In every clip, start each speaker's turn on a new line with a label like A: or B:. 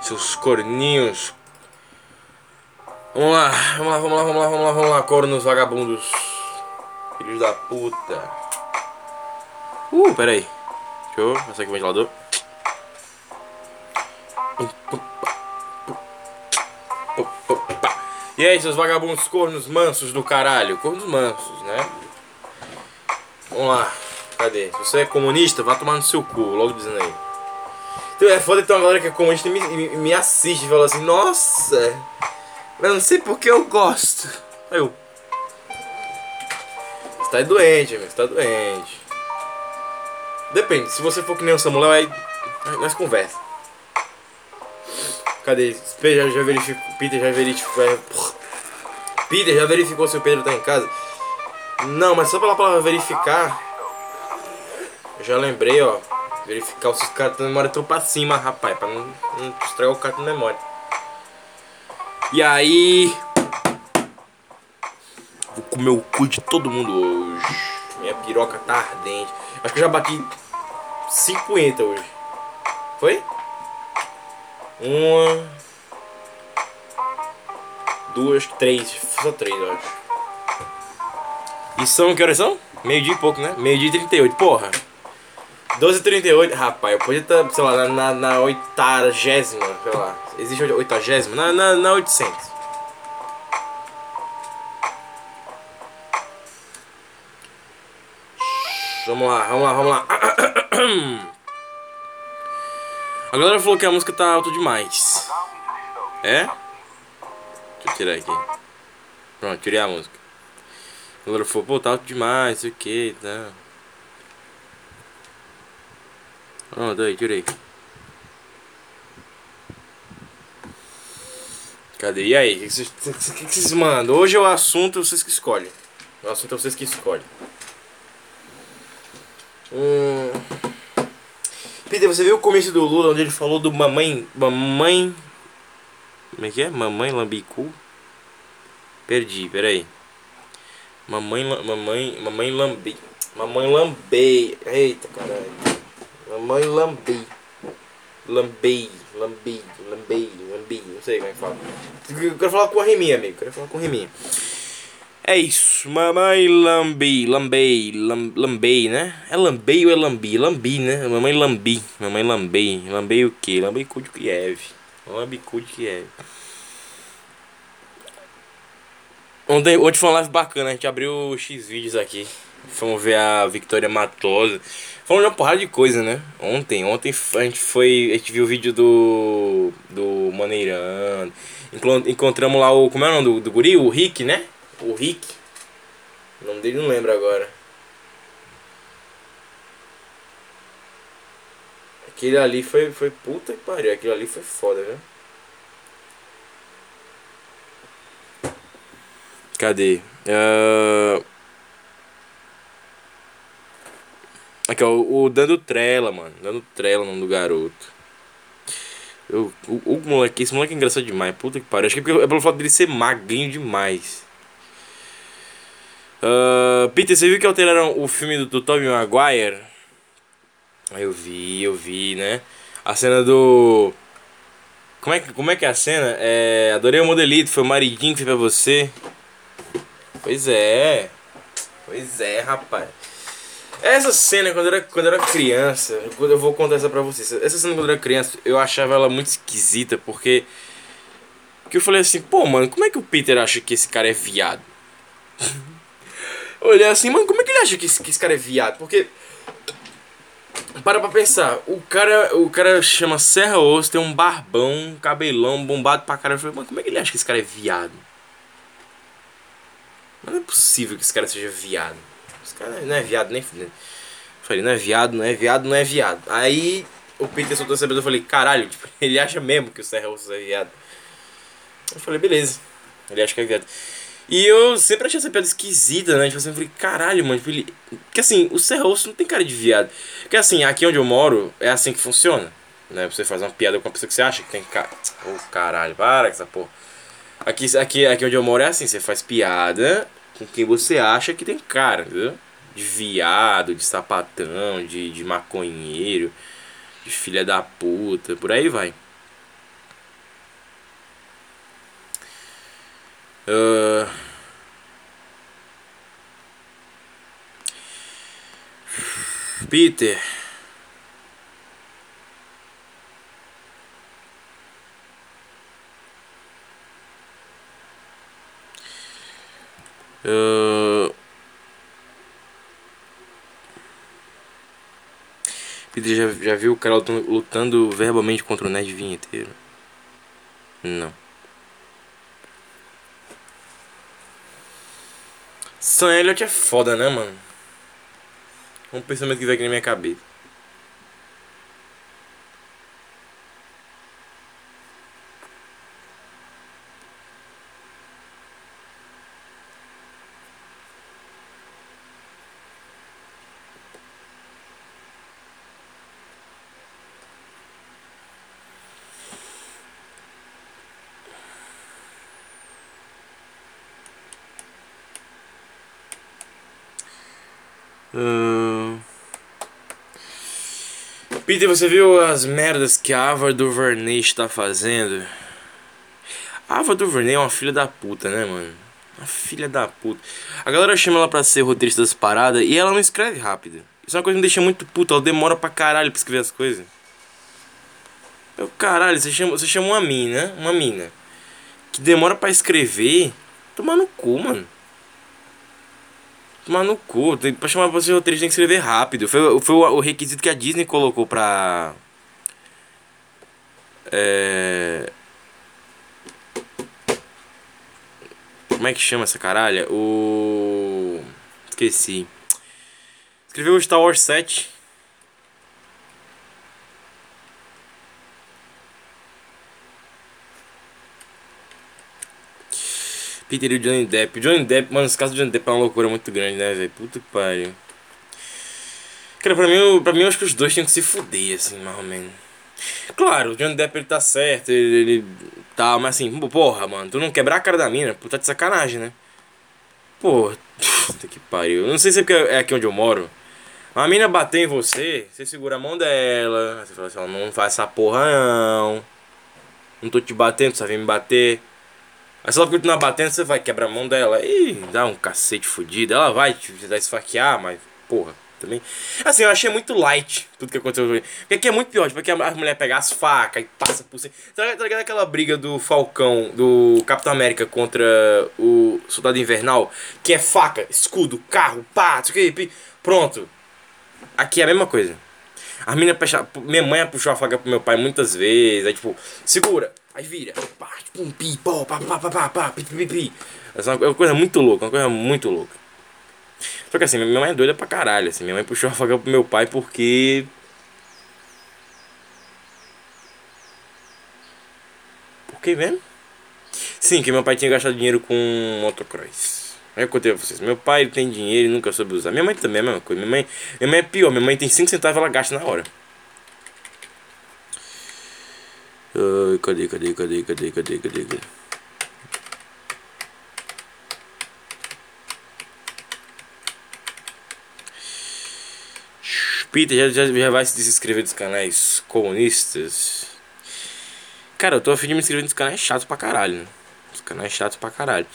A: seus corninhos. Vamos lá, vamos lá, vamos lá, vamos lá, vamos lá, vamos lá, cornos vagabundos. Filhos da puta. Uh, pera aí. Deixa eu passar aqui o ventilador. E aí, seus vagabundos cornos mansos do caralho? Cornos mansos, né? Vamos lá. Cadê? Se você é comunista, vá tomar no seu cu, logo dizendo aí. Então é foda tem uma galera que é comunista e me, me, me assiste e fala assim, nossa, eu não sei porque eu gosto. Aí eu. Você tá doente, amigo, você tá doente. Depende, se você for que nem o Samuel, aí nós conversa. Cadê? Peter já verificou. Peter já verificou. É, Peter já verificou se o Pedro tá em casa. Não, mas só pela palavra verificar. Eu já lembrei, ó. Verificar se os caras têm memória tudo pra cima, rapaz. Pra não, não estragar o cartão de memória. E aí. Vou comer o cu de todo mundo hoje. Minha piroca tá ardente. Acho que eu já bati 50 hoje. Foi? Uma. Duas, três. Só três, eu acho. E são, que horas são? Meio dia e pouco, né? Meio dia e 38, porra. 12 h 38, rapaz, eu podia estar, sei lá, na, na oitagésima, sei lá. Existe oitagésima? Na, na, na 800. Vamos lá, vamos lá, vamos lá. A galera falou que a música tá alta demais. É? Deixa eu tirar aqui. Pronto, tirei a música. A galera falou, pô, tá alto demais, o que, tá. Pronto, aí, tirei. Cadê? E aí? O que, vocês, que, vocês mandam? Hoje é o assunto vocês que escolhem. O assunto é vocês que escolhem. Hum... Peter, você viu o começo do Lula onde ele falou do mamãe. Mamãe. Como é que é? Mamãe Lambicu? Perdi, peraí. Mamãe. Mamãe. Mamãe Lambi. Mamãe Lambei. Eita caralho. Mamãe Lambi. Lambei. Lambi. Lambei. Lambi. Não sei como é que fala. Eu quero falar com a Reminha, amigo. Eu quero falar com a Reminha. É isso, mamãe lambi, lambei, lam, lambei, né? É lambei ou é lambi? Lambi, né? Mamãe lambi, mamãe lambei, lambei o que? Lambei cu de Kiev, lambi cu de Kiev. Ontem, ontem foi uma live bacana, a gente abriu X-Vídeos aqui. Fomos ver a Victoria Matosa. Falando uma porrada de coisa, né? Ontem, ontem a gente foi. A gente viu o vídeo do. Do Maneirando. Encontramos lá o. Como é o nome do, do guri? O Rick, né? O Rick. O nome dele não lembro agora. Aquele ali foi, foi puta que pariu. Aquilo ali foi foda, viu? Cadê? Uh... Aqui, ó, o Dando Trela, mano. Dando Trela o nome do garoto. Eu, o, o moleque, esse moleque é engraçado demais. Puta que pariu. Acho que é pelo fato dele ser magrinho demais. Uh, Peter, você viu que alteraram o filme do, do Tobey Maguire? Eu vi, eu vi, né? A cena do. Como é, que, como é que é a cena? É, adorei o modelito, foi o maridinho que fez pra você. Pois é. Pois é, rapaz. Essa cena, quando eu era, quando era criança, quando eu vou contar essa pra vocês. Essa cena, quando eu era criança, eu achava ela muito esquisita, porque. Porque eu falei assim, pô, mano, como é que o Peter acha que esse cara é viado? olhei assim, mano, como é que ele acha que esse, que esse cara é viado? Porque. Para pra pensar, o cara, o cara chama Serra Osso, tem um barbão, um cabelão bombado pra caralho. Eu falei, mano, como é que ele acha que esse cara é viado? Não é possível que esse cara seja viado. Cara não é viado nem Eu falei, não é viado, não é viado, não é viado. Aí o Peter soltou essa eu falei, caralho, tipo, ele acha mesmo que o Serra Osso é viado. Eu falei, beleza. Ele acha que é viado. E eu sempre achei essa piada esquisita, né? Tipo assim, eu falei, caralho, mano. Tipo, ele... Porque assim, o Serra Osso não tem cara de viado. Porque assim, aqui onde eu moro, é assim que funciona. Né? Você faz uma piada com uma pessoa que você acha que tem cara. Ô oh, caralho, para com essa porra. Aqui, aqui, aqui onde eu moro é assim, você faz piada com quem você acha que tem cara, entendeu? de viado, de sapatão, de, de maconheiro, de filha da puta, por aí vai. Uh... Peter. Uh... Peter já, já viu o cara lutando, verbalmente contra o Nerd Vinheteiro? Não. Sam Elliott é foda, né, mano? Um pensamento que veio aqui na minha cabeça. Peter, você viu as merdas que a Ava DuVernay está fazendo? A Ava DuVernay é uma filha da puta, né, mano? Uma filha da puta. A galera chama ela pra ser roteirista das paradas e ela não escreve rápido. Isso é uma coisa que me deixa muito puta. Ela demora pra caralho pra escrever as coisas. Eu, caralho, você chama, você chama uma mina, uma mina, que demora pra escrever. Tomar no cu, mano. Tomar no cu, pra chamar pra ser roteirista tem que escrever rápido. Foi, foi o, o requisito que a Disney colocou pra. É. Como é que chama essa caralha? O. Esqueci. Escreveu o Star Wars 7. Peter o Johnny Depp. Johnny Depp, mano, esse caso do Johnny Depp é uma loucura muito grande, né, velho? Puta que pariu. Cara, pra mim, pra mim, eu acho que os dois tinham que se fuder, assim, mais ou menos. Claro, o Johnny Depp ele tá certo, ele, ele tá, mas assim, porra, mano, tu não quebrar a cara da mina, puta de sacanagem, né? Porra, puta que pariu. Eu não sei se é porque é aqui onde eu moro. A mina bater em você, você segura a mão dela, você fala assim, não faz essa porra não. Não tô te batendo, só vem me bater. Aí se ela continuar batendo, você vai quebrar a mão dela e dá um cacete fodido. Ela vai te dar esfaquear, mas, porra, também. Assim, eu achei muito light tudo que aconteceu. Porque aqui é muito pior, porque a mulher pega as facas e passa por cima. Tá, tá ligado aquela briga do Falcão, do Capitão América contra o Soldado Invernal? Que é faca, escudo, carro, pá, pronto. Aqui é a mesma coisa. A minha mãe puxou a faca pro meu pai muitas vezes. Aí, tipo, segura. Aí vira. Pá, tipo pi, pó, pá, pá, pá, pá, pá, pi, pi, pi. Essa é uma coisa muito louca, uma coisa muito louca. Só que assim, minha mãe é doida pra caralho, assim. Minha mãe puxou a faca pro meu pai porque... Por que mesmo? Sim, que meu pai tinha gastado dinheiro com motocross. Aí eu contei pra vocês. Meu pai tem dinheiro e nunca soube usar. Minha mãe também é a mesma coisa. Minha mãe, minha mãe é pior. Minha mãe tem 5 centavos ela gasta na hora. Uh, cadê, cadê, cadê, cadê, cadê, cadê, cadê? Peter já, já, já vai se inscrever dos canais comunistas. Cara, eu tô afim de me inscrever nos canais chatos pra caralho, né? Os canais chatos pra caralho.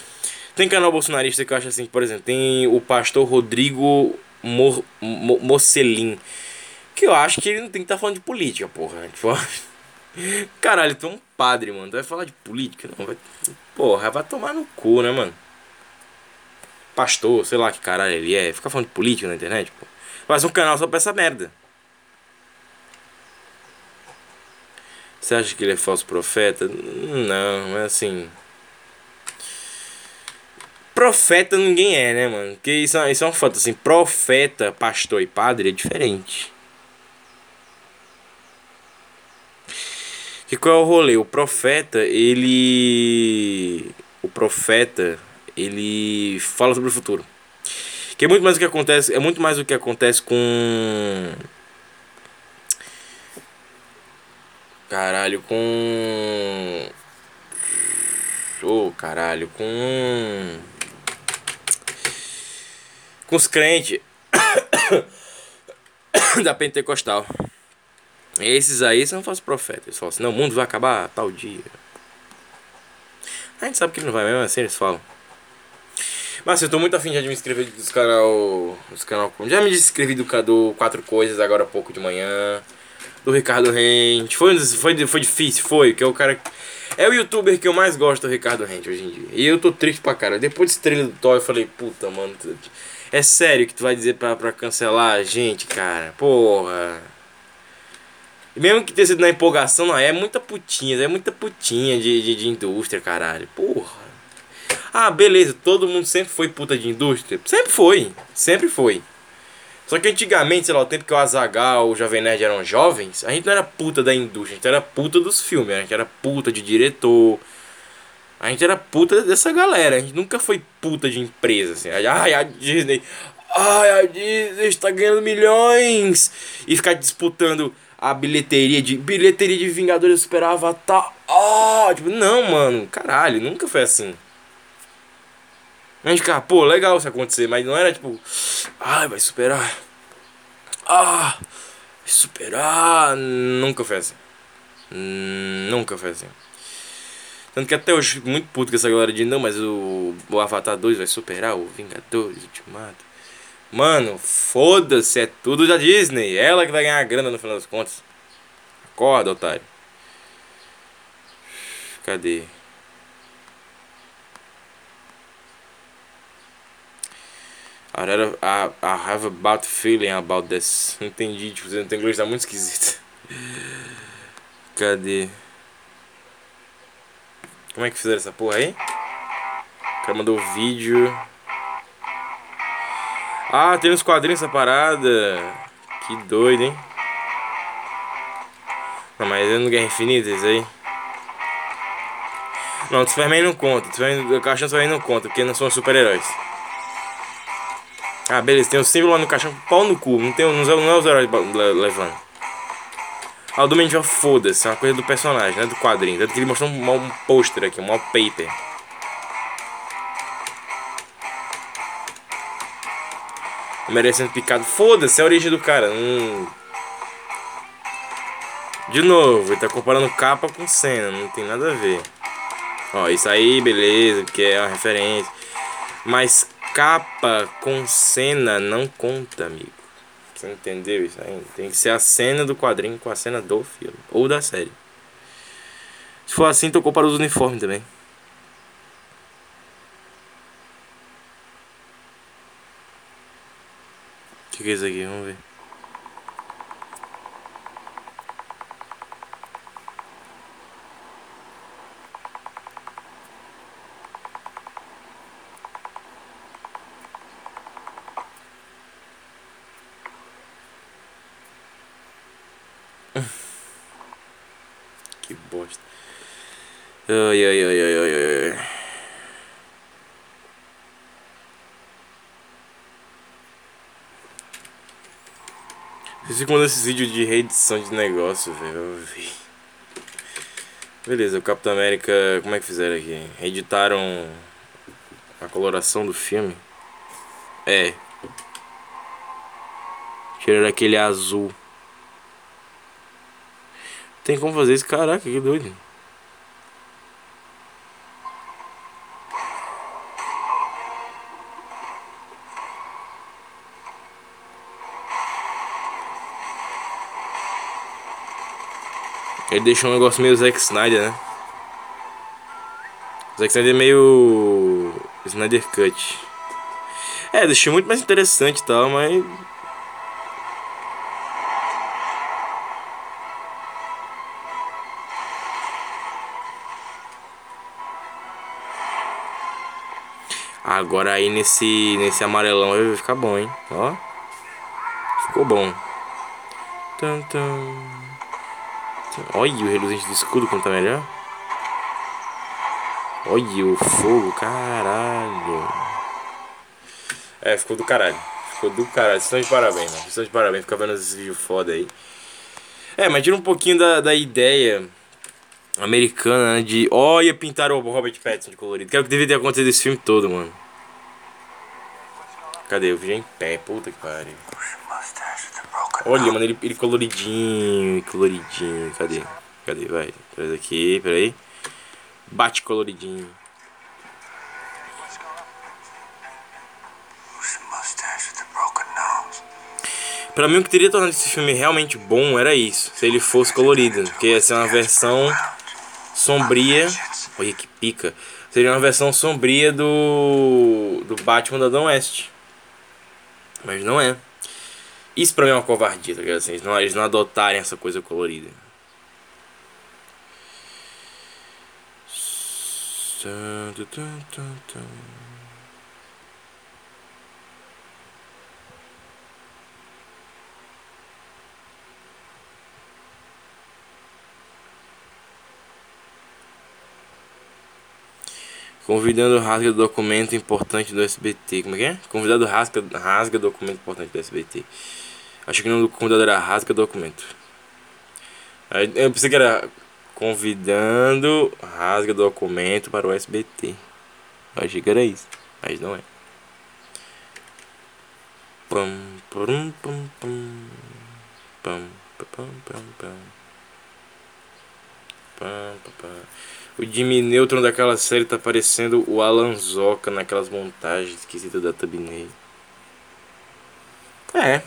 A: Tem canal bolsonarista que eu acho assim, por exemplo, tem o pastor Rodrigo Mor Mo Mocelin. Que eu acho que ele não tem que estar tá falando de política, porra. Tipo, caralho, tu é um padre, mano. Tu vai falar de política? Não, vai. Porra, vai tomar no cu, né, mano? Pastor, sei lá que caralho ele é. Fica falando de política na internet, pô. Faz um canal só pra essa merda. Você acha que ele é falso profeta? Não, é assim profeta ninguém é, né, mano? Porque isso, é, isso é um fato, assim, profeta, pastor e padre é diferente. Que qual é o rolê? O profeta, ele. O profeta, ele fala sobre o futuro. Que é muito mais o que acontece. É muito mais o que acontece com. Caralho, com. Oh, caralho, com com os crentes. da pentecostal. Esses aí são falsos profetas. Eles falam assim, não, o mundo vai acabar tal dia. A gente sabe que não vai mesmo assim, eles falam. Mas eu tô muito afim de me inscrever dos canal. Dos canal. Já me inscrevi do, do Quatro Coisas agora há pouco de manhã. Do Ricardo Rente. Foi, foi, foi difícil, foi, que é o cara. É o youtuber que eu mais gosto do Ricardo Rente hoje em dia. E eu tô triste pra cara. Depois desse trailer do Thor, eu falei, puta, mano. É sério que tu vai dizer pra, pra cancelar a gente, cara? Porra. Mesmo que tenha sido na empolgação, não, é muita putinha, é muita putinha de, de, de indústria, caralho. Porra. Ah, beleza, todo mundo sempre foi puta de indústria. Sempre foi, sempre foi. Só que antigamente, sei lá, o tempo que o Azagal, o Jovem Nerd eram jovens, a gente não era puta da indústria, a gente era puta dos filmes, a gente era puta de diretor. A gente era puta dessa galera, a gente nunca foi puta de empresa, assim. Ai, a Disney, ai, a Disney está ganhando milhões! E ficar disputando a bilheteria de bilheteria de Vingadores Super Avatar. Ah, tipo, não, mano, caralho, nunca foi assim. A gente ficava, pô, legal isso acontecer, mas não era tipo, ai, vai superar. Ah, superar. Nunca foi assim. Nunca foi assim. Tanto que até hoje muito puto com essa galera de não, mas o, o Avatar 2 vai superar o Vingadores Ultimato. Mano, foda-se, é tudo da Disney. Ela que vai ganhar a grana no final das contas. Acorda, otário. Cadê? I, I have a bad feeling about this. Entendi, tipo, não tem inglês, tá muito esquisito. Cadê? Como é que fizeram essa porra aí? O cara mandou vídeo. Ah, tem uns quadrinhos essa parada. Que doido, hein? Não, mas é no Guerra Infinita isso aí. Não, o Superman não conta. O caixão Superman não conta, porque não são super-heróis. Ah, beleza, tem um símbolo lá no caixão, pau no cu. Não, tem, não, não é os heróis levando. Ah, o do Mendiel, foda-se, é uma coisa do personagem, não é do quadrinho. Tanto que ele mostrou um, um pôster aqui, um wallpaper. Merecendo picado. Foda-se, é a origem do cara. Hum. De novo, ele tá comparando capa com cena, não tem nada a ver. Ó, isso aí, beleza, que é uma referência. Mas capa com cena não conta, amigo. Você entendeu isso aí? Tem que ser a cena do quadrinho com a cena do filme. Ou da série. Se for assim, tocou para os uniformes também. Que, que é isso aqui? Vamos ver. que bosta. Ai, ai, ai, ai, ai, ai. Vocês ficam esses vídeos de reedição de negócio, velho. Beleza, o Capitão América. Como é que fizeram aqui? Editaram a coloração do filme. É. Tiraram aquele azul. Tem como fazer isso? Caraca, que doido. Ele deixou um negócio meio Zack Snyder, né? Zack Snyder é meio. Snyder Cut. É, deixou muito mais interessante e tal, mas. Agora aí nesse, nesse amarelão vai ficar bom, hein? Ó. Ficou bom. Tum, tum. Olha o reluzente do escudo como tá melhor. Olha o fogo, caralho. É, ficou do caralho. Ficou do caralho. Estão de parabéns, mano. Estão de parabéns. Fica vendo esses vídeos foda aí. É, mas tira um pouquinho da, da ideia americana né, de. Olha, pintaram o Robert Pattinson de colorido. Que é o que deveria ter acontecido esse filme todo, mano. Cadê? Vídeo é em pé. Puta que pariu. Olha, mano, ele, ele coloridinho, coloridinho. Cadê? Cadê? Vai. Traz aqui, peraí. Bate coloridinho. Pra mim o que teria tornado esse filme realmente bom era isso, se ele fosse colorido, porque ia ser uma versão sombria, olha que pica, seria uma versão sombria do do Batman da Adam West, mas não é. Isso pra mim é uma covardia, tá ligado? Assim, eles, não, eles não adotarem essa coisa colorida. Convidando rasga documento importante do SBT. Como é que é? Convidado rasga, rasga documento importante do SBT. Acho que o nome do convidado era rasga documento. Eu pensei que era convidando rasga documento para o SBT. Eu achei que era isso, mas não é. Pum, pum, pum. Pum, pum, pum, pum, pum. Pum, pum, pum. O Jimmy Neutron daquela série tá parecendo o Alan Zoka naquelas montagens esquisitas da thumbnail. É.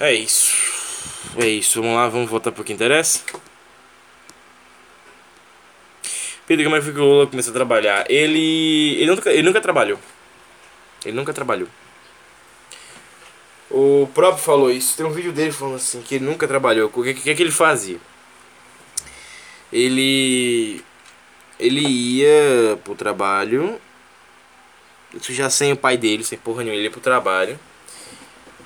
A: É isso. É isso. Vamos lá, vamos voltar pro que interessa. Pedro, como é que o Lula começou a trabalhar? Ele. Ele nunca, ele nunca trabalhou. Ele nunca trabalhou. O próprio falou isso. Tem um vídeo dele falando assim que ele nunca trabalhou. O que, que, que ele fazia? Ele ele ia pro trabalho. Isso já sem o pai dele, sem porra nenhuma, ele ia pro trabalho.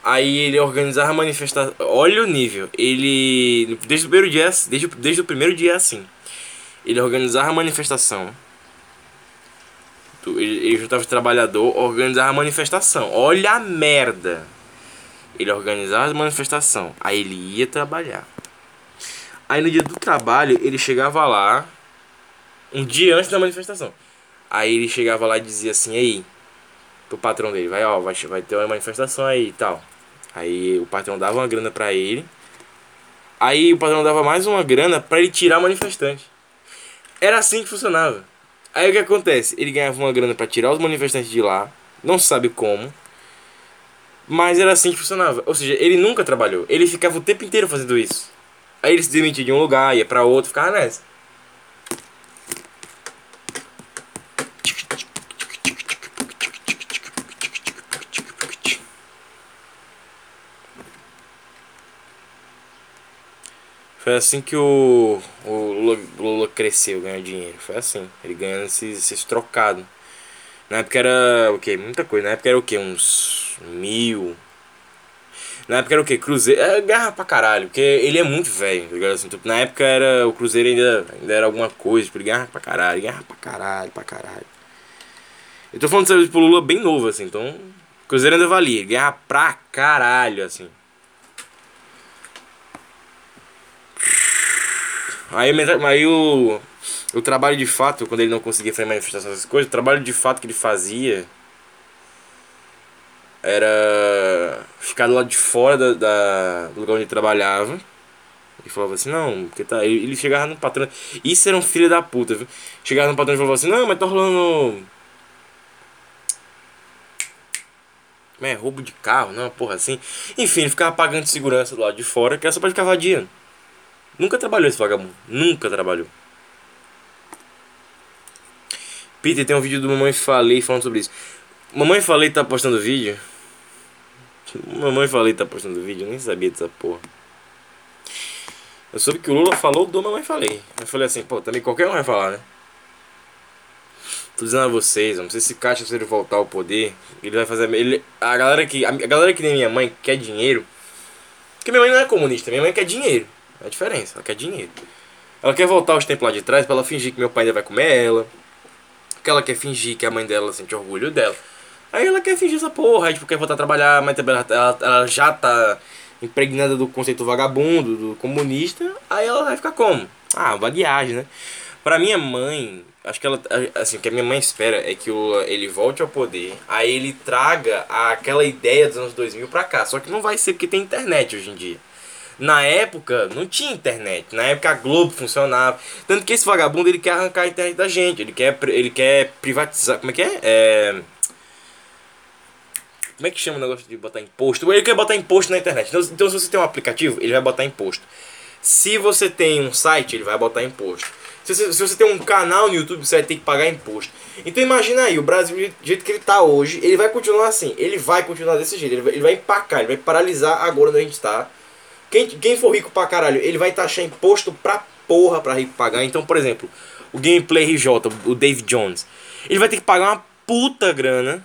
A: Aí ele organizava manifestação. Olha o nível. Ele. Desde o primeiro dia. Desde, desde o primeiro dia assim. Ele organizava a manifestação. Ele, ele juntava os trabalhadores, organizava a manifestação. Olha a merda. Ele organizava a manifestação. Aí ele ia trabalhar. Aí no dia do trabalho, ele chegava lá. Um dia antes da manifestação. Aí ele chegava lá e dizia assim: Ei, pro patrão dele, vai, ó, vai, vai ter uma manifestação aí e tal. Aí o patrão dava uma grana pra ele. Aí o patrão dava mais uma grana pra ele tirar o manifestante. Era assim que funcionava. Aí o que acontece? Ele ganhava uma grana pra tirar os manifestantes de lá. Não sabe como. Mas era assim que funcionava. Ou seja, ele nunca trabalhou. Ele ficava o tempo inteiro fazendo isso. Aí ele se demitia de um lugar, ia pra outro, ficava nessa. Foi assim que o, o Lula, cresceu, ganhou dinheiro. Foi assim. Ele ganhando esses, esses trocados. Na época era o que? Muita coisa. Na época era o que? Uns mil. Na época era o que? Cruzeiro. É garra pra caralho. Porque ele é muito velho. Tá assim, tipo, na época era. O Cruzeiro ainda, ainda era alguma coisa. Tipo, garra pra caralho. Garra pra caralho, pra caralho. Eu tô falando de tipo, Lula bem novo, assim. Então. Cruzeiro ainda valia. Garra pra caralho, assim. Aí, aí o o trabalho de fato, quando ele não conseguia fazer manifestações essas coisas, o trabalho de fato que ele fazia era ficar do lado de fora da, da do lugar onde ele trabalhava. E falava assim, não, porque tá. Ele, chegava no patrão. Isso era um filho da puta, viu? Chegava no patrão e falava assim, não, mas tá rolando. É, roubo de carro, não, porra assim. Enfim, ele ficava pagando de segurança do lado de fora, que era só pra ficar vadiando. Nunca trabalhou esse vagabundo. Nunca trabalhou. Peter, tem um vídeo do Mamãe Falei falando sobre isso. Mamãe Falei tá postando vídeo? Mamãe Falei tá postando vídeo? Eu nem sabia dessa porra. Eu soube que o Lula falou do Mamãe Falei. Eu falei assim, pô, também qualquer um vai falar, né? Tô dizendo a vocês, não sei se Caixa se ele voltar ao poder, ele vai fazer. Ele, a galera que. A, galera que nem minha mãe quer dinheiro. Porque minha mãe não é comunista, minha mãe quer dinheiro. É a diferença, ela quer dinheiro. Ela quer voltar aos tempos lá de trás pra ela fingir que meu pai ainda vai comer ela porque ela quer fingir que a mãe dela sente orgulho dela. Aí ela quer fingir essa porra, aí tipo, quer voltar a trabalhar, mas também ela, ela, ela já tá impregnada do conceito vagabundo, do comunista, aí ela vai ficar como? Ah, vadiagem, né? Pra minha mãe, acho que ela. Assim, o que a minha mãe espera é que o, ele volte ao poder, aí ele traga aquela ideia dos anos 2000 pra cá. Só que não vai ser porque tem internet hoje em dia. Na época não tinha internet, na época a Globo funcionava. Tanto que esse vagabundo ele quer arrancar a internet da gente, ele quer, ele quer privatizar. Como é que é? é... Como é que chama o negócio de botar imposto? Ele quer botar imposto na internet. Então, então, se você tem um aplicativo, ele vai botar imposto. Se você tem um site, ele vai botar imposto. Se você, se você tem um canal no YouTube, você vai ter que pagar imposto. Então imagina aí, o Brasil, do jeito que ele está hoje, ele vai continuar assim. Ele vai continuar desse jeito. Ele vai, ele vai empacar, ele vai paralisar agora onde a gente está. Quem, quem for rico pra caralho, ele vai taxar imposto pra porra pra rico pagar. Então, por exemplo, o Gameplay RJ, o Dave Jones, ele vai ter que pagar uma puta grana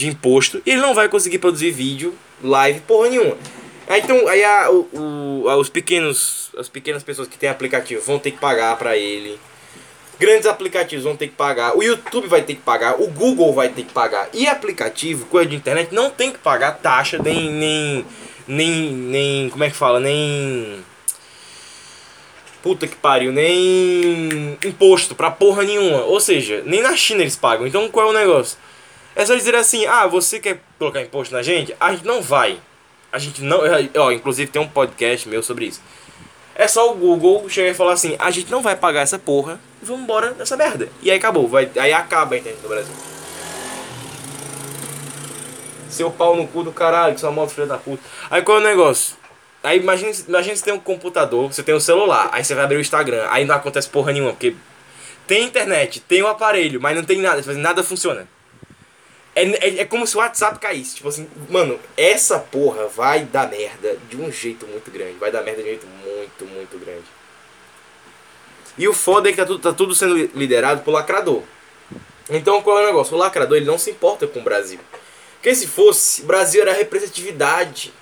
A: de imposto e ele não vai conseguir produzir vídeo live porra nenhuma. Aí, então, aí a, o, o, os pequenos, as pequenas pessoas que têm aplicativo vão ter que pagar para ele. Grandes aplicativos vão ter que pagar. O YouTube vai ter que pagar. O Google vai ter que pagar. E aplicativo, coisa de internet, não tem que pagar taxa nem nem nem nem como é que fala nem puta que pariu nem imposto pra porra nenhuma. Ou seja, nem na China eles pagam. Então qual é o negócio? É só dizer assim, ah, você quer colocar imposto na gente? A gente não vai. A gente não. Ó, inclusive tem um podcast meu sobre isso. É só o Google chegar e falar assim, a gente não vai pagar essa porra, vamos embora dessa merda. E aí acabou, vai, aí acaba a internet no Brasil. Seu pau no cu do caralho, que sua moto filha da puta. Aí qual é o negócio? Aí imagina, imagina você tem um computador, você tem um celular, aí você vai abrir o Instagram, aí não acontece porra nenhuma, porque tem internet, tem o um aparelho, mas não tem nada, nada funciona. É, é, é, como se o WhatsApp caísse. Tipo assim, mano, essa porra vai dar merda de um jeito muito grande. Vai dar merda de um jeito muito, muito grande. E o foda é que tá tudo, tá tudo sendo liderado por lacrador. Então qual é o negócio? O lacrador ele não se importa com o Brasil. Porque se fosse, Brasil era representatividade.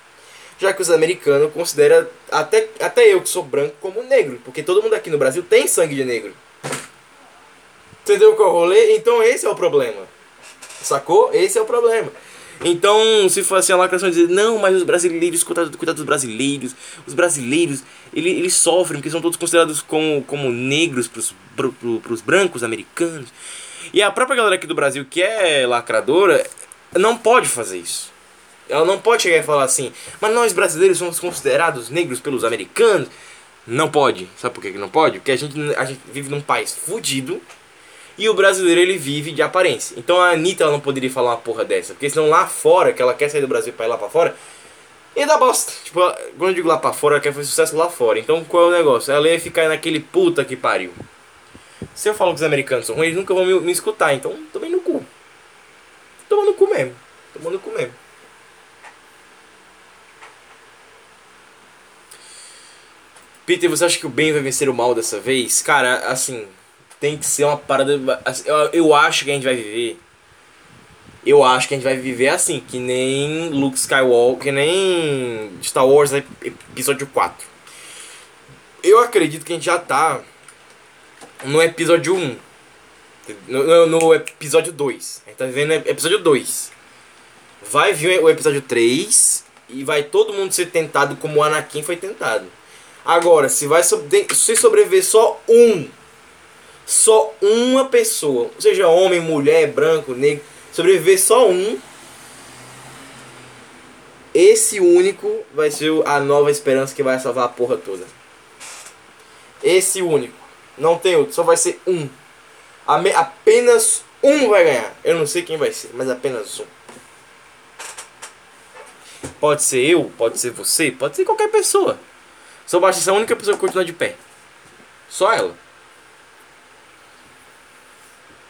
A: Já que os americanos consideram, até, até eu que sou branco, como negro. Porque todo mundo aqui no Brasil tem sangue de negro. Entendeu qual é o rolê? Então esse é o problema. Sacou? Esse é o problema. Então, se for assim a lacração dizer, não, mas os brasileiros, cuidado, cuidado dos brasileiros, os brasileiros, eles, eles sofrem, porque são todos considerados como, como negros pros, pro, pro, pros brancos americanos. E a própria galera aqui do Brasil, que é lacradora, não pode fazer isso. Ela não pode chegar e falar assim, mas nós brasileiros somos considerados negros pelos americanos. Não pode. Sabe por que não pode? Porque a gente, a gente vive num país fudido e o brasileiro ele vive de aparência. Então a Anitta ela não poderia falar uma porra dessa. Porque senão lá fora, que ela quer sair do Brasil pra ir lá pra fora, ia dar bosta. Tipo, quando eu digo lá pra fora, ela quer fazer sucesso lá fora. Então qual é o negócio? Ela ia ficar naquele puta que pariu. Se eu falo que os americanos são ruins, eles nunca vão me, me escutar. Então tomei no cu. Toma no cu mesmo. Toma no cu mesmo. Peter, você acha que o bem vai vencer o mal dessa vez? Cara, assim, tem que ser uma parada. Assim, eu, eu acho que a gente vai viver. Eu acho que a gente vai viver assim, que nem Luke Skywalker, que nem Star Wars episódio 4. Eu acredito que a gente já tá no episódio 1. No, no episódio 2. A gente tá vivendo episódio 2. Vai vir o episódio 3 e vai todo mundo ser tentado como o Anakin foi tentado. Agora, se vai se sobreviver só um só uma pessoa, seja homem, mulher, branco, negro, sobreviver só um, esse único vai ser a nova esperança que vai salvar a porra toda. Esse único. Não tem outro, só vai ser um. Apenas um vai ganhar. Eu não sei quem vai ser, mas apenas um. Pode ser eu, pode ser você, pode ser qualquer pessoa. Só basta ser a única pessoa que continua de pé. Só ela.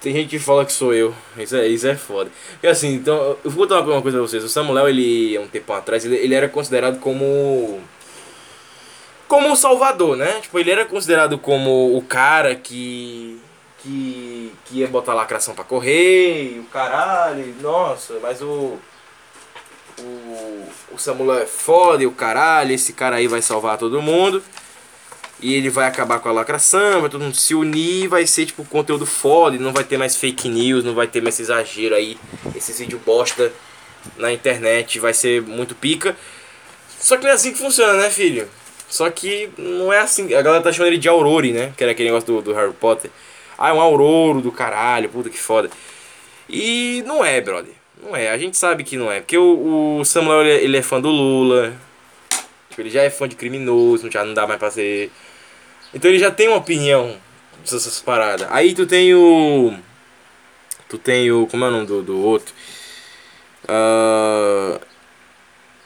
A: Tem gente que fala que sou eu. Isso é, isso é foda. E assim, então, eu vou contar uma coisa pra vocês. O Samuel, ele, um tempo atrás, ele, ele era considerado como. Como um salvador, né? Tipo, ele era considerado como o cara que. Que, que ia botar lacração pra correr, o caralho, nossa, mas o. O, o Samuel é foda e o caralho, esse cara aí vai salvar todo mundo. E ele vai acabar com a lacração, vai todo mundo se unir, vai ser tipo conteúdo foda, não vai ter mais fake news, não vai ter mais esse exagero aí, esses vídeos bosta na internet, vai ser muito pica. Só que não é assim que funciona, né, filho? Só que não é assim. A galera tá chamando ele de Aurori, né? Que era aquele negócio do, do Harry Potter. Ah, é um Auroro do caralho, puta que foda. E não é, brother. Não é, a gente sabe que não é. Porque o, o Samuel ele é, é fã do Lula. Tipo, ele já é fã de criminoso, já não dá mais pra ser. Então ele já tem uma opinião dessas paradas. Aí tu tem o. Tu tem o. Como é o nome do, do outro? Uh,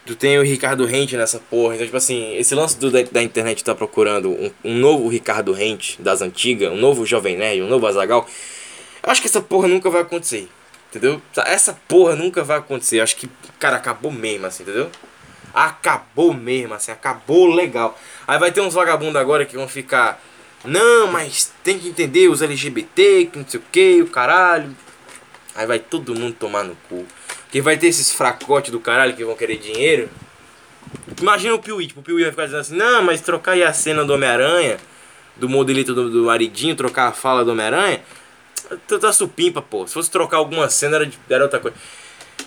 A: tu tem o Ricardo Rente nessa porra. Então, tipo assim, esse lance do, da, da internet tá procurando um, um novo Ricardo Rente das antigas, um novo Jovem Nerd, um novo Azagal. Eu acho que essa porra nunca vai acontecer. Entendeu? Essa porra nunca vai acontecer. Eu acho que, cara, acabou mesmo, assim, entendeu? Acabou mesmo, assim, acabou legal. Aí vai ter uns vagabundos agora que vão ficar. Não, mas tem que entender os LGBT, que não sei o que, o caralho. Aí vai todo mundo tomar no cu. Que vai ter esses fracotes do caralho que vão querer dinheiro. Imagina o Piuí, tipo, o Piuí vai ficar dizendo assim, não, mas trocar aí a cena do Homem-Aranha, do modelito do, do maridinho, trocar a fala do Homem-Aranha, tu tá supimpa, pô. Se fosse trocar alguma cena era, de, era outra coisa.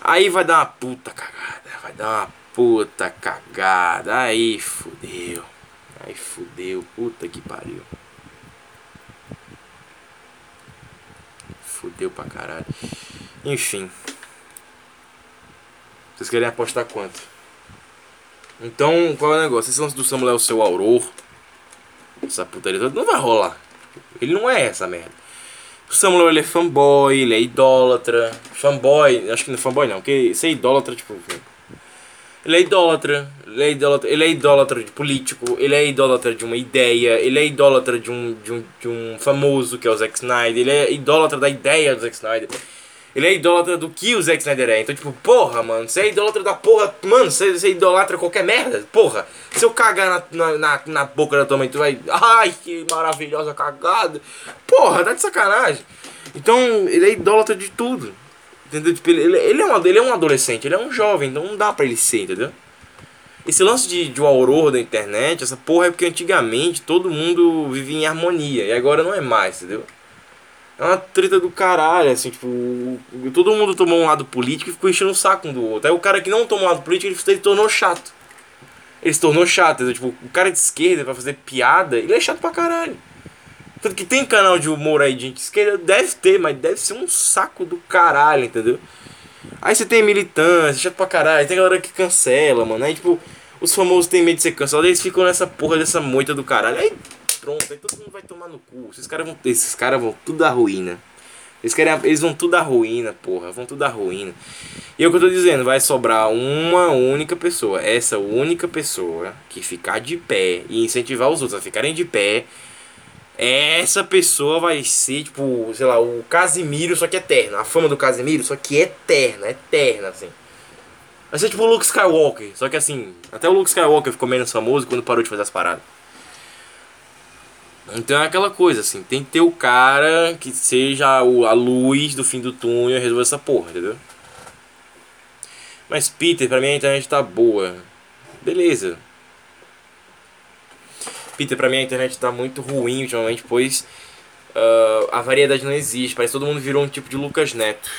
A: Aí vai dar uma puta cagada. Vai dar uma puta cagada. Aí fudeu. Aí fudeu. Puta que pariu. Fudeu pra caralho. Enfim. Vocês querem apostar quanto? Então, qual é o negócio? Esse lance do Samuel seu Auror. Essa putaria toda não vai rolar. Ele não é essa merda. O Samuel ele é fanboy, ele é idólatra. Fanboy, acho que não é fanboy não, porque ser idólatra, tipo. Ele é idólatra, ele é idólatra, ele é idólatra de político, ele é idólatra de uma ideia, ele é idólatra de um, de um, de um famoso que é o Zack Snyder, ele é idólatra da ideia do Zack Snyder. Ele é idólatra do que o Zack Snyder é. Então, tipo, porra, mano, você é idólatra da porra. Mano, você, você idolatra qualquer merda. Porra, se eu cagar na, na, na boca da tua mãe, tu vai. Ai, que maravilhosa cagada. Porra, tá de sacanagem. Então, ele é idólatra de tudo. Entendeu? Tipo, ele, ele, é um, ele é um adolescente, ele é um jovem, então não dá pra ele ser, entendeu? Esse lance de, de aurora da internet, essa porra é porque antigamente todo mundo vivia em harmonia. E agora não é mais, entendeu? É uma treta do caralho, assim, tipo, todo mundo tomou um lado político e ficou enchendo o saco um do outro. Aí o cara que não tomou um lado político, ele se tornou chato. Ele se tornou chato, entendeu? Tipo, o cara de esquerda pra fazer piada, ele é chato pra caralho. Tanto que tem canal de humor aí de gente esquerda, deve ter, mas deve ser um saco do caralho, entendeu? Aí você tem militância, chato pra caralho, tem galera que cancela, mano. Aí, tipo, os famosos têm medo de ser cancelados, eles ficam nessa porra dessa moita do caralho. Aí pronto, aí todo mundo vai tomar no cu. Esses caras vão, esses caras vão tudo à ruína. Eles, querem, eles vão tudo à ruína, porra. Vão tudo à ruína. E é o que eu tô dizendo, vai sobrar uma única pessoa. Essa única pessoa que ficar de pé e incentivar os outros a ficarem de pé. Essa pessoa vai ser, tipo, sei lá, o Casimiro, só que eterno. A fama do Casimiro, só que eterna, eterna, assim. Vai ser tipo o Luke Skywalker. Só que assim, até o Luke Skywalker ficou menos famoso quando parou de fazer as paradas. Então é aquela coisa, assim, tem que ter o cara que seja a luz do fim do túnel e resolver essa porra, entendeu? Mas Peter, pra mim a internet tá boa. Beleza. Peter, pra mim a internet tá muito ruim ultimamente, pois uh, a variedade não existe. Parece que todo mundo virou um tipo de Lucas Neto.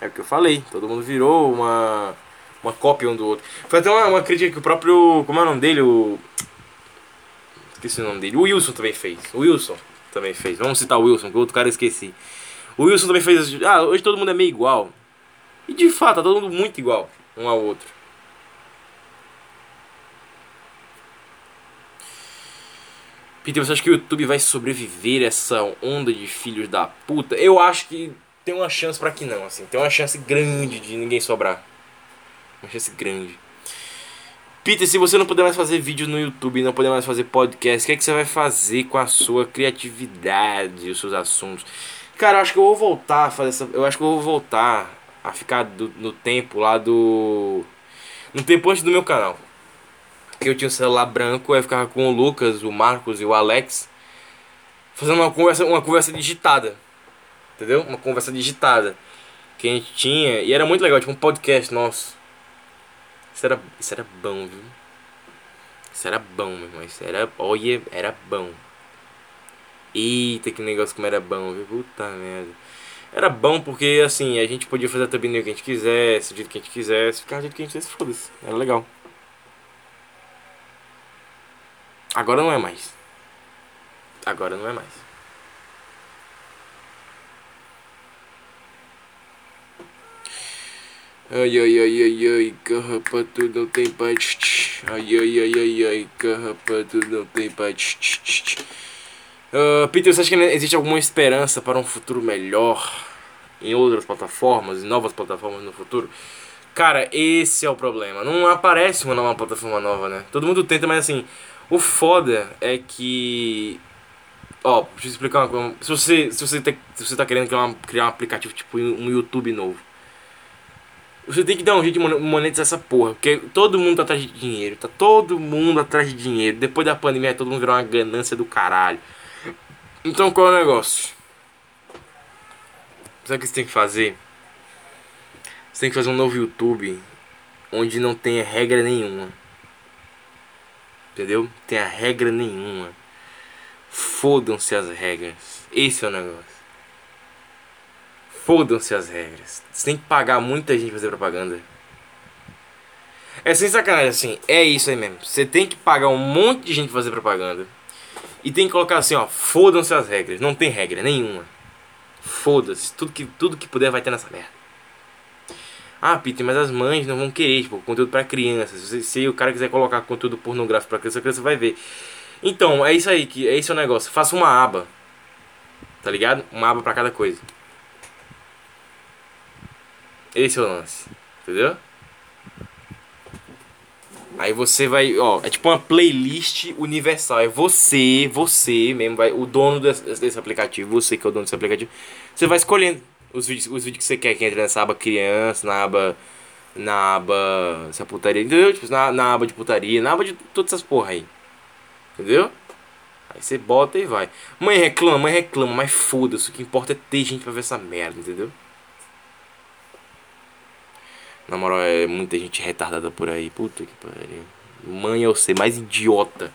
A: É o que eu falei, todo mundo virou uma, uma cópia um do outro. Foi até uma, uma crítica que o próprio. Como é o nome dele? O Esqueci o nome dele. O Wilson também fez. O Wilson também fez. Vamos citar o Wilson, que o outro cara eu esqueci. O Wilson também fez. Ah, hoje todo mundo é meio igual. E de fato, tá todo mundo muito igual um ao outro. Peter, você acha que o YouTube vai sobreviver a essa onda de filhos da puta? Eu acho que tem uma chance para que não, assim. Tem uma chance grande de ninguém sobrar. Uma chance grande. Peter, se você não puder mais fazer vídeo no YouTube, não puder mais fazer podcast, o que, é que você vai fazer com a sua criatividade, os seus assuntos? Cara, eu acho que eu vou voltar a fazer essa. Eu acho que eu vou voltar a ficar do, no tempo lá do. No tempo antes do meu canal. Que eu tinha um celular branco, aí eu ficava com o Lucas, o Marcos e o Alex. Fazendo uma conversa, uma conversa digitada. Entendeu? Uma conversa digitada. Que a gente tinha. E era muito legal, tipo um podcast nosso. Isso era, isso era bom, viu? Isso era bom, meu irmão. Isso era. Olha, era bom. Eita, que negócio como era bom, viu? Puta merda. Era bom porque, assim, a gente podia fazer a thumbnail que a gente quisesse, do jeito que a gente quisesse, ficar do jeito que a gente quisesse, foda-se. Era legal. Agora não é mais. Agora não é mais. Ai, ai, ai, ai, ai, carrapato não tem paz. Ai, ai, ai, ai, ai, carrapato não tem paz. Uh, Peter, você acha que existe alguma esperança para um futuro melhor em outras plataformas, em novas plataformas no futuro? Cara, esse é o problema. Não aparece uma nova plataforma nova, né? Todo mundo tenta, mas assim, o foda é que. Ó, deixa eu explicar uma coisa. Se você, se você, tá, se você tá querendo criar, criar um aplicativo tipo um YouTube novo você tem que dar um jeito de monetizar essa porra. Porque todo mundo tá atrás de dinheiro. Tá todo mundo atrás de dinheiro. Depois da pandemia, todo mundo virou uma ganância do caralho. Então qual é o negócio? Sabe o que você tem que fazer? Você tem que fazer um novo YouTube onde não tenha regra nenhuma. Entendeu? Tenha regra nenhuma. Fodam-se as regras. Esse é o negócio. Fodam-se as regras. Você tem que pagar muita gente pra fazer propaganda. É sem sacanagem, assim. É isso aí mesmo. Você tem que pagar um monte de gente pra fazer propaganda. E tem que colocar assim, ó. Fodam-se as regras. Não tem regra nenhuma. Foda-se. Tudo que, tudo que puder vai ter nessa merda. Ah, Peter, mas as mães não vão querer, tipo, conteúdo para crianças. Se, se o cara quiser colocar conteúdo pornográfico pra criança, a criança vai ver. Então, é isso aí, que é esse o negócio. Faça uma aba. Tá ligado? Uma aba para cada coisa. Esse é o lance. Entendeu? Aí você vai, ó, é tipo uma playlist universal. É você, você mesmo, vai, o dono desse, desse aplicativo, você que é o dono desse aplicativo, você vai escolhendo os vídeos, os vídeos que você quer que entre nessa aba criança, na aba. Na aba. Essa putaria, entendeu? Tipo, na, na aba de putaria, na aba de todas essas porra aí. Entendeu? Aí você bota e vai. Mãe reclama, mãe reclama, mas foda-se. O que importa é ter gente pra ver essa merda, entendeu? Na moral, é muita gente retardada por aí. Puta que pariu. Mãe é o ser mais idiota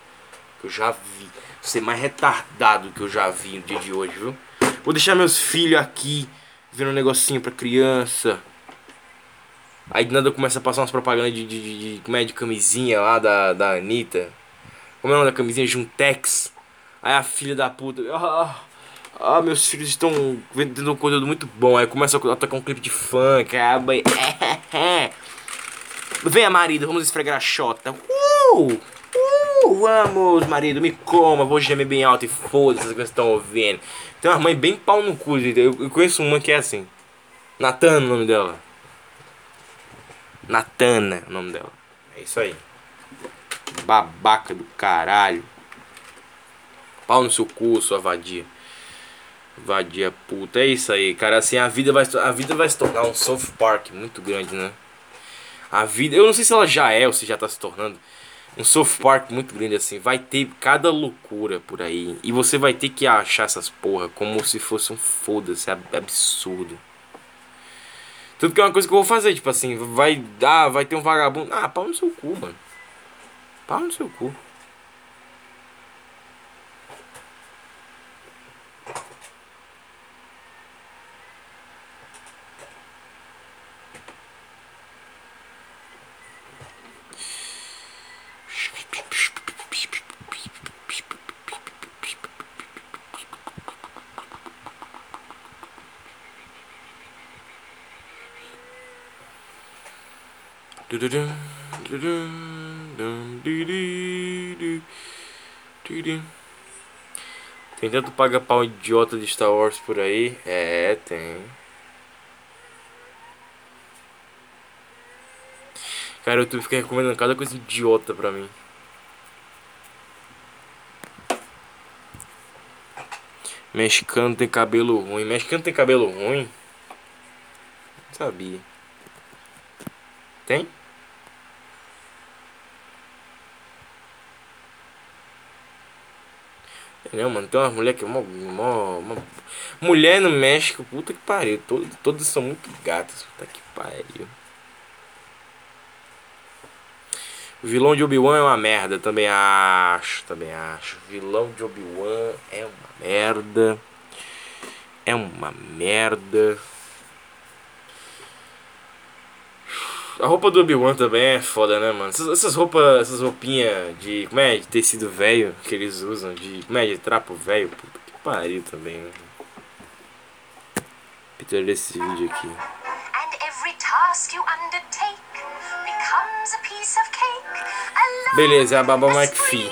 A: que eu já vi. Ser mais retardado que eu já vi no dia de hoje, viu? Vou deixar meus filhos aqui vendo um negocinho pra criança. Aí de nada começa a passar umas propagandas de, de, de, de, é, de camisinha lá da, da Anitta. Como é o nome da camisinha? Juntex. Aí a filha da puta. Ah, ah, meus filhos estão vendendo um conteúdo muito bom. Aí começa a tocar um clipe de funk. Aí Venha, marido, vamos esfregar a chota. Uh! Uh! Vamos, marido, me coma. Vou gemer bem alto e foda-se as crianças estão ouvindo. Tem uma mãe bem pau no cu, gente. Eu, conheço uma que é assim. Natana, o nome dela. Natana, o nome dela. É isso aí. Babaca do caralho. Pau no seu cu, sua vadia. Vadia puta. É isso aí, cara. Assim, a vida vai, a vida vai se tornar um South Park muito grande, né? A vida. Eu não sei se ela já é ou se já tá se tornando. Um South Park muito grande assim. Vai ter cada loucura por aí. E você vai ter que achar essas porra como se fosse um foda-se. É absurdo. Tudo que é uma coisa que eu vou fazer. Tipo assim, vai dar. Ah, vai ter um vagabundo. Ah, pau no seu cu, mano. Pau no seu cu. Tanto paga-pau idiota de Star Wars por aí? É, tem. Cara, eu tô ficar recomendando cada coisa idiota pra mim. Mexicano tem cabelo ruim. Mexicano tem cabelo ruim? Não sabia. Tem? Entendeu, mano? Tem umas mulheres que é mó, mó, mó, Mulher no México, puta que pariu. Todas, todas são muito gatas. Puta que pariu. O vilão de Obi-Wan é uma merda, também acho, também acho. O vilão de Obi-Wan é uma merda. É uma merda. A roupa do Obi-Wan também é foda, né, mano? Essas, essas roupas, essas roupinhas de. Como é? De tecido velho que eles usam, de. Como é? De trapo velho. Puta que pariu também, né? Peter desse vídeo aqui. Beleza, é a Baba McPhee.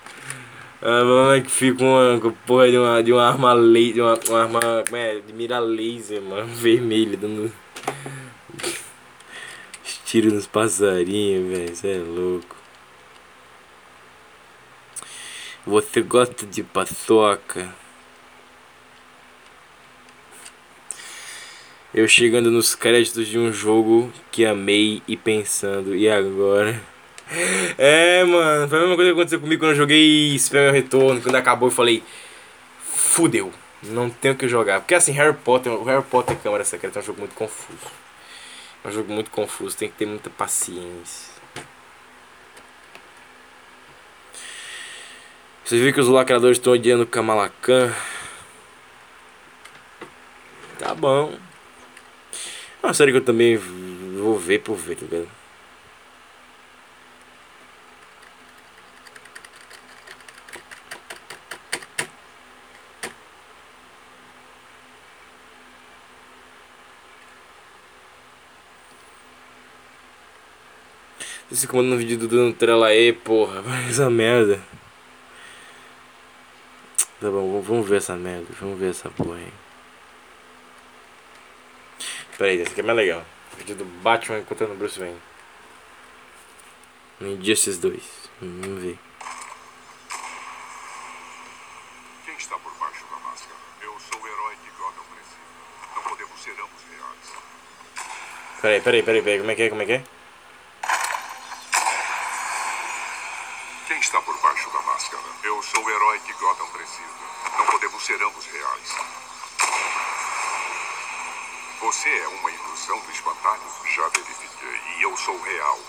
A: A mamãe que fica uma porra de uma, de uma arma laser, de uma, uma arma, é, de mira laser, mano, vermelha, dando tiro nos passarinhos, velho, isso é louco. Você gosta de paçoca? Eu chegando nos créditos de um jogo que amei e pensando, e agora? É, mano, foi a mesma coisa que aconteceu comigo quando eu joguei Super Retorno, quando acabou eu falei, fudeu, não tenho que jogar. Porque assim, Harry Potter, o Harry Potter Câmara Secreta é um jogo muito confuso. É um jogo muito confuso, tem que ter muita paciência. Você viu que os lacradores estão odiando Kamala Khan? Tá bom. É uma série que eu também vou ver por ver, tá? Esse comando no vídeo do Nutella aí, porra. Essa merda. Tá bom, vamos ver essa merda. Vamos ver essa porra aí. Pera aí, esse aqui é mais legal. Vídeo do Batman encontrando Bruce Wayne. Injustice 2. Vamos ver.
B: Quem está por baixo da máscara? Eu sou o herói que Gotham precisa. Não podemos ser ambos reais.
A: Peraí, peraí, peraí, peraí. Como é que é? Como é que é?
B: Quem está por baixo da máscara? Eu sou o herói que Gotham precisa. Não podemos ser ambos reais. Você é uma ilusão do espantalho? Já verifiquei. E eu sou real.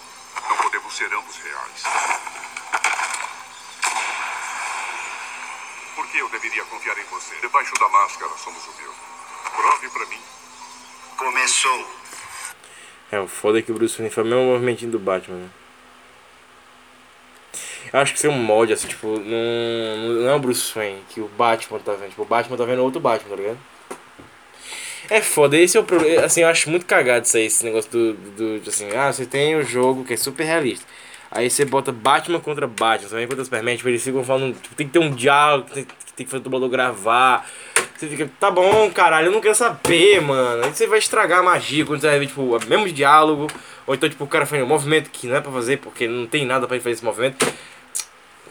B: Não podemos ser ambos reais. Por que eu deveria confiar em você? Debaixo da máscara somos o mesmo. Prove pra mim.
C: Começou.
A: É, o foda é que o Bruce Wayne foi o mesmo movimentinho do Batman, né? Eu acho que ser um molde, assim, tipo, não, não é o Bruce Wayne que o Batman tá vendo. Tipo, o Batman tá vendo outro Batman, tá ligado? É foda, esse é o problema. Assim, eu acho muito cagado isso aí, esse negócio do, do, do. Assim, ah, você tem o jogo que é super realista. Aí você bota Batman contra Batman, também contra Superman, tipo, eles ficam falando. Tipo, tem que ter um diálogo, tem, tem que fazer o dublador gravar. Você fica, tá bom, caralho, eu não quero saber, mano. Aí você vai estragar a magia quando você vai ver, tipo, o mesmo diálogo. Ou então, tipo, o cara faz um movimento que não é pra fazer porque não tem nada pra fazer esse movimento.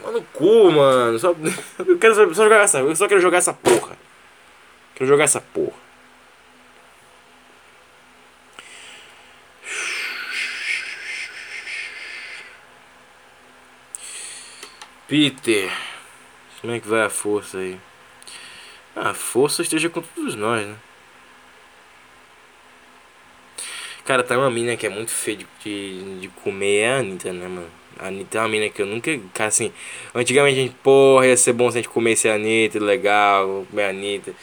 A: Mano, no cu, mano. Só, eu quero só, só jogar essa. Eu só quero jogar essa porra. Quero jogar essa porra. Peter, como é que vai a força aí? Ah, a força esteja com todos nós, né? Cara, tá uma mina que é muito feia de, de, de comer, é a Anitta, né, mano? A Anitta é uma mina que eu nunca. Cara, assim. Antigamente a gente, porra, ia ser bom se a gente comesse a Anitta, legal, comer a Anitta.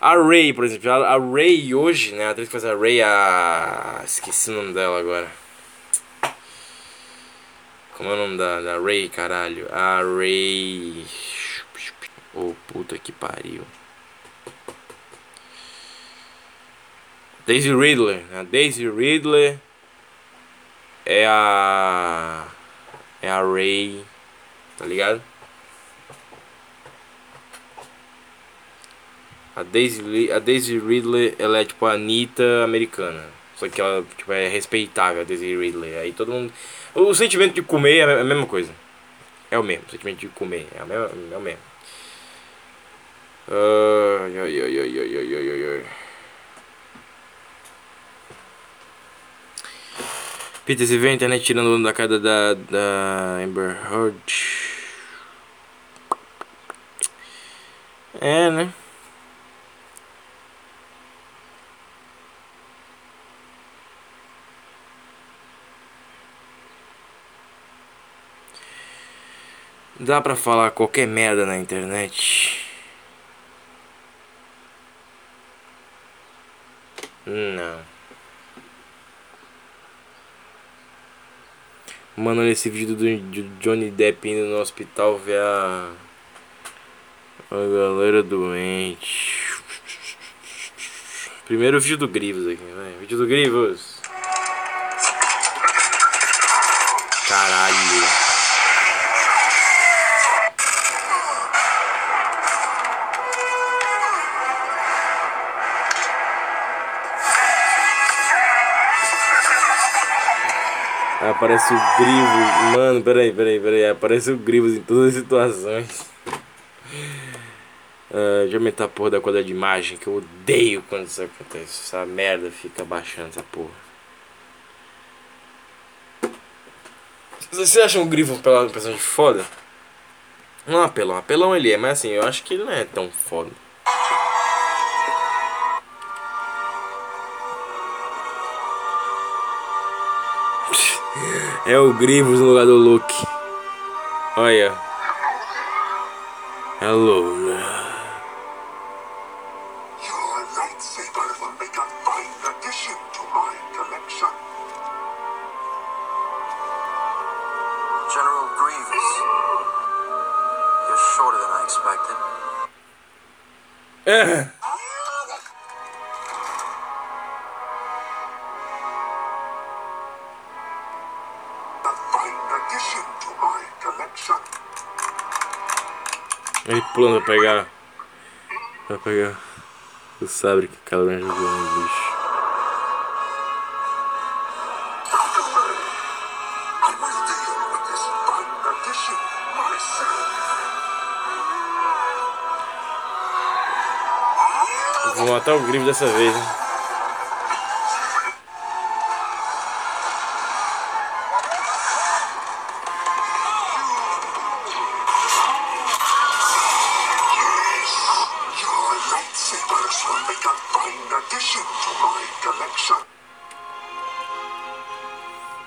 A: A Ray, por exemplo. A, a Ray hoje, né? A atriz que faz a Ray, a. Esqueci o nome dela agora. Como é o nome da, da Ray, caralho? A Ray. Ô oh, puta que pariu. Daisy Ridley. A Daisy Ridley é a. É a Ray. Tá ligado? A Daisy, a Daisy Ridley, ela é tipo a Anitta americana. Só que ela tipo, é respeitável, a Daisy Ridley. Aí todo mundo. O sentimento de comer é a mesma coisa. É o mesmo, o sentimento de comer. É o mesmo. É o mesmo. Ai, ai, ai, ai, ai, ai, ai, ai. Peter, se vê a internet tirando da cara da, da Amber Heard. É, né? Dá pra falar qualquer merda na internet. Não. Mano, olha esse vídeo do Johnny Depp indo no hospital ver a. A galera doente. Primeiro vídeo do Grivos aqui, vai. Vídeo do Grivos. Caralho. Aparece o Grivos. Mano, peraí, peraí, peraí. Aparece o Grivos em todas as situações. Uh, deixa eu aumentar a porra da qualidade de imagem, que eu odeio quando isso acontece. Essa merda fica baixando essa porra. Vocês acham o Grifo pelado um personagem foda? Não é apelão, apelão ele é, mas assim, eu acho que ele não é tão foda. É o Grivos no lugar do Luke. Olha. Hello. Pegar. Pra pegar o sabre que o Calvin jogou no bicho.
C: Addition myself.
A: Vou matar o Grifo dessa vez, né?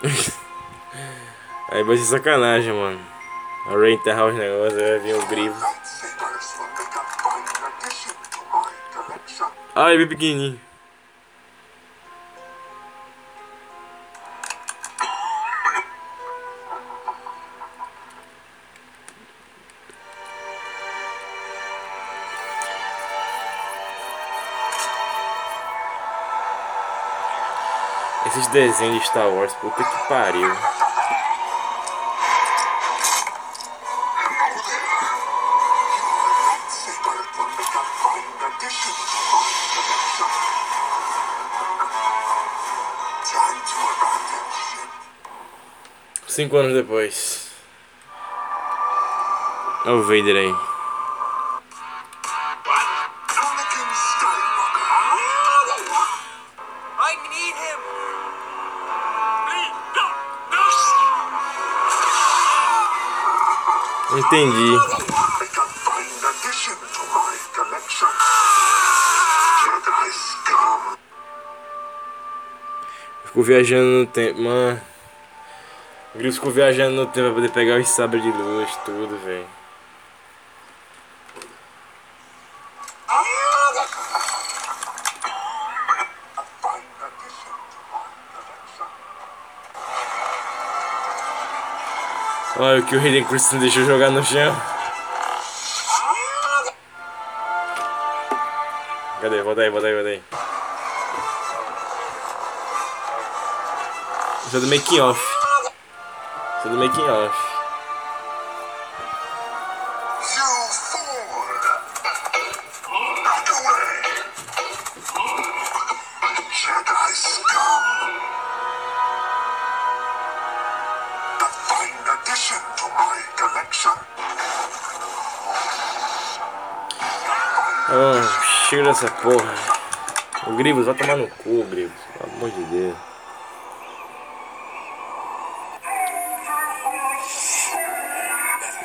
A: Aí vai ser sacanagem, mano. A Ray enterrar os negócios, aí vai vir o Grifo.
C: Lightsabers will make
A: desenho de Star Wars, puta que pariu. Cinco anos depois. Olha o Vader aí. Ficou viajando no tempo, mano. O Grifo ficou viajando no tempo pra poder pegar os sabres de luz, tudo, velho. Olha o que o Hayden Christensen deixou jogar no chão. Cadê? Volta aí, volta aí, volta aí. Isso é do making off. Isso é do making off.
C: Ah,
A: chega dessa porra. O Gribos vai tomar no cu, Gribos. Pelo amor de Deus.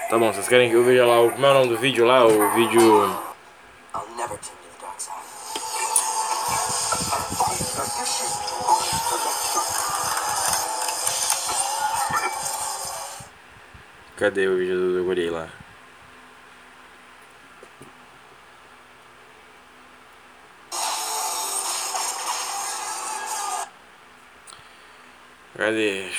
A: Tá bom, vocês querem que eu veja lá o. Como é o nome do vídeo lá? O vídeo. Cadê o vídeo do guri lá? Cadê?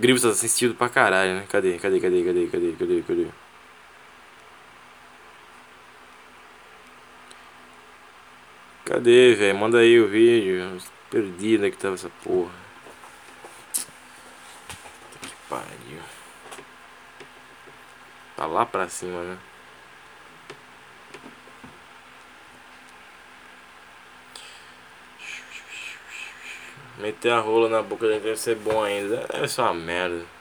A: Grivos tá assistido pra caralho, né? Cadê? Cadê? Cadê? Cadê? Cadê? Cadê? Cadê? Cadê, velho? Manda aí o vídeo. Perdi onde é que tava essa porra. Que pariu. Tá lá pra cima, né? Meter a rola na boca deve ser bom ainda. É só uma merda.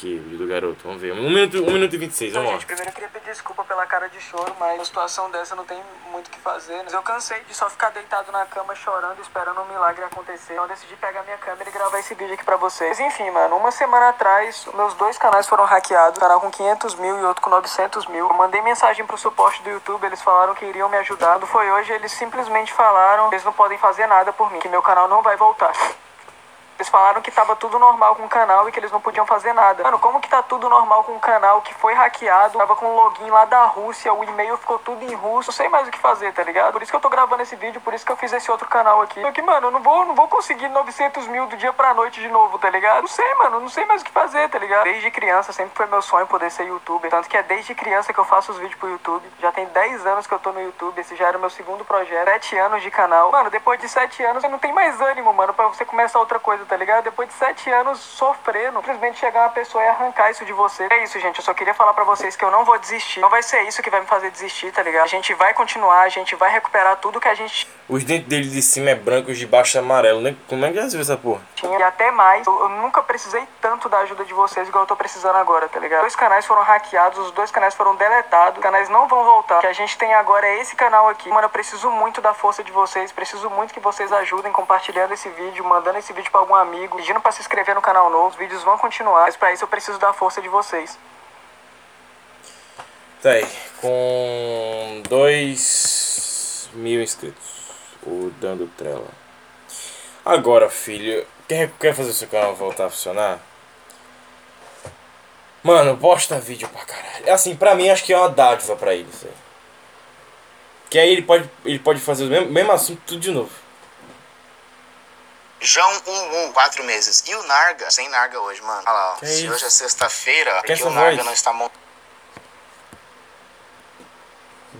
A: Aqui, vídeo do garoto. Vamos ver. 1 um minuto, um minuto e 26,
D: Então,
A: vamos lá.
D: gente, primeiro eu queria pedir desculpa pela cara de choro, mas uma situação dessa não tem muito o que fazer. né? Eu cansei de só ficar deitado na cama chorando, esperando um milagre acontecer. Então eu decidi pegar minha câmera e gravar esse vídeo aqui pra vocês. Mas, enfim, mano, uma semana atrás, meus dois canais foram hackeados. Um canal com 500 mil e outro com 900 mil. Eu mandei mensagem pro suporte do YouTube, eles falaram que iriam me ajudar. Quando foi hoje, eles simplesmente falaram que eles não podem fazer nada por mim, que meu canal não vai voltar. Eles falaram que tava tudo normal com o canal e que eles não podiam fazer nada. Mano, como que tá tudo normal com o canal que foi hackeado? Tava com o login lá da Rússia, o e-mail ficou tudo em russo. Não sei mais o que fazer, tá ligado? Por isso que eu tô gravando esse vídeo, por isso que eu fiz esse outro canal aqui. Só que, mano, eu não vou, não vou conseguir 900 mil do dia pra noite de novo, tá ligado? Não sei, mano, não sei mais o que fazer, tá ligado? Desde criança sempre foi meu sonho poder ser youtuber. Tanto que é desde criança que eu faço os vídeos pro YouTube. Já tem 10 anos que eu tô no YouTube, esse já era o meu segundo projeto. 7 anos de canal. Mano, depois de 7 anos, você não tem mais ânimo, mano, pra você começar outra coisa, tá ligado? Depois de 7 anos sofrendo, simplesmente chegar uma pessoa e arrancar isso de você. É isso, gente. Eu só queria falar pra vocês que eu não vou desistir. Não vai ser isso que vai me fazer desistir, tá ligado? A gente vai continuar, a gente vai recuperar tudo que a gente
A: Os dentes dele de cima é branco e os de baixo é amarelo, né? Como é que já se viu essa porra?
D: tinha e até mais. Eu, eu nunca precisei tanto da ajuda de vocês igual eu tô precisando agora, tá ligado? Dois canais foram hackeados, os dois canais foram deletados, os canais não vão voltar. O que a gente tem agora é esse canal aqui. Mano, eu preciso muito da força de vocês, preciso muito que vocês ajudem compartilhando esse vídeo, mandando esse vídeo pra algum amigo, pedindo pra se inscrever no canal novo. Os vídeos vão continuar, mas pra isso eu preciso da força de vocês.
A: Tá aí, com 2 mil inscritos. O Dando Trela. Agora, filho, quer, quer fazer o seu canal voltar a funcionar? Mano, posta vídeo pra caralho. Assim, pra mim, acho que é uma dádiva pra ele, isso aí. Que aí ele pode, ele pode fazer o mesmo, mesmo assunto tudo de novo.
E: João 11, 4 meses. E o Narga? Sem Narga hoje, mano. Olha lá, ó. Se hoje é sexta-feira,
A: Que
E: porque
A: essa
E: o Narga
A: voz?
E: não está montando.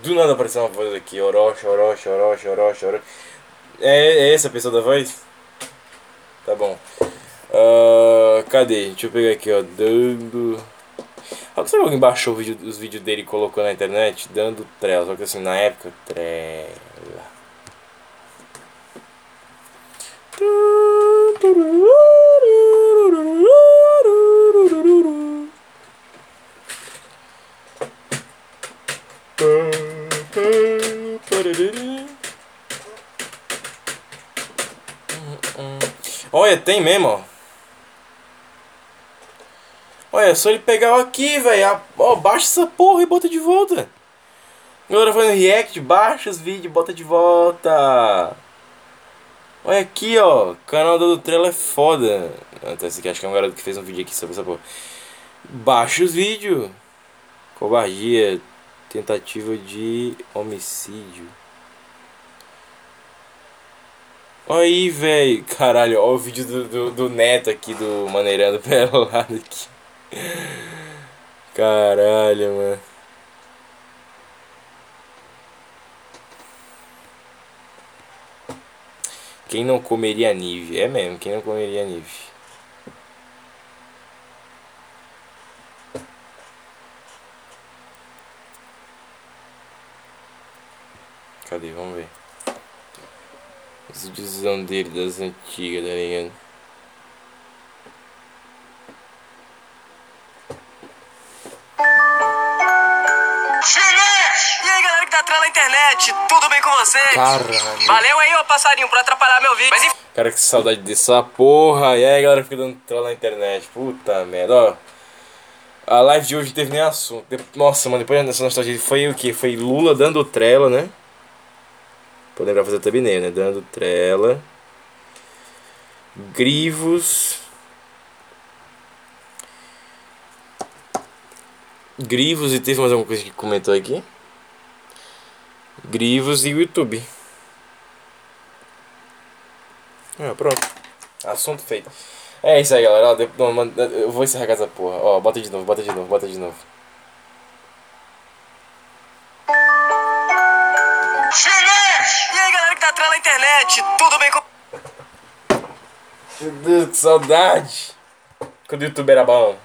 A: Do nada apareceu uma voz aqui, Orochi, Orochi, Orochi, Orochi, Orochi. É, é essa a pessoa da voz? Tá bom. Ah, cadê? Deixa eu pegar aqui, ó. Dando. Será que alguém baixou vídeo- os vídeos dele e colocou na internet? Dando trela. Só que assim, na época, trela. Olha, tem mesmo, ó. Olha, é só ele pegar aqui, velho. Ó, baixa essa porra e bota de volta. Agora fazendo react, baixa os vídeos, bota de volta. Olha aqui, ó. O canal do Trela é foda. Ah, tá, esse aqui acho que é um garoto que fez um vídeo aqui sobre essa porra. Baixa os vídeos. Covardia. Tentativa de homicídio. Aí, velho. Caralho, ó o vídeo do, do, do Neto aqui, do Maneirando Pelado aqui. Caralho, mano. Quem não comeria nive? É mesmo, quem não comeria nive? visão dele das antigas, tá ligado?
F: E aí, galera que tá atrás na internet, tudo bem com vocês?
A: Caralho.
F: Valeu aí, ô passarinho, por atrapalhar meu vídeo. Mas...
A: Cara, que saudade dessa porra. E aí, galera, fica dando troll na internet. Puta merda, ó. A live de hoje não teve nem assunto. Nossa, mano, depois dessa nostalgia foi o que? Foi Lula dando trela, né? Lembrar fazer thumbnail, né? Dando trela. Grivos. Grivos e teve mais alguma coisa que comentou aqui? Grivos e o YouTube. Ah, pronto. Assunto feito. É isso aí, galera. Eu vou encerrar essa porra. Ó, bota de novo, bota de novo, bota de novo.
F: Internet, tudo bem com.
A: Meu Deus, que saudade. Quando o YouTube era bom.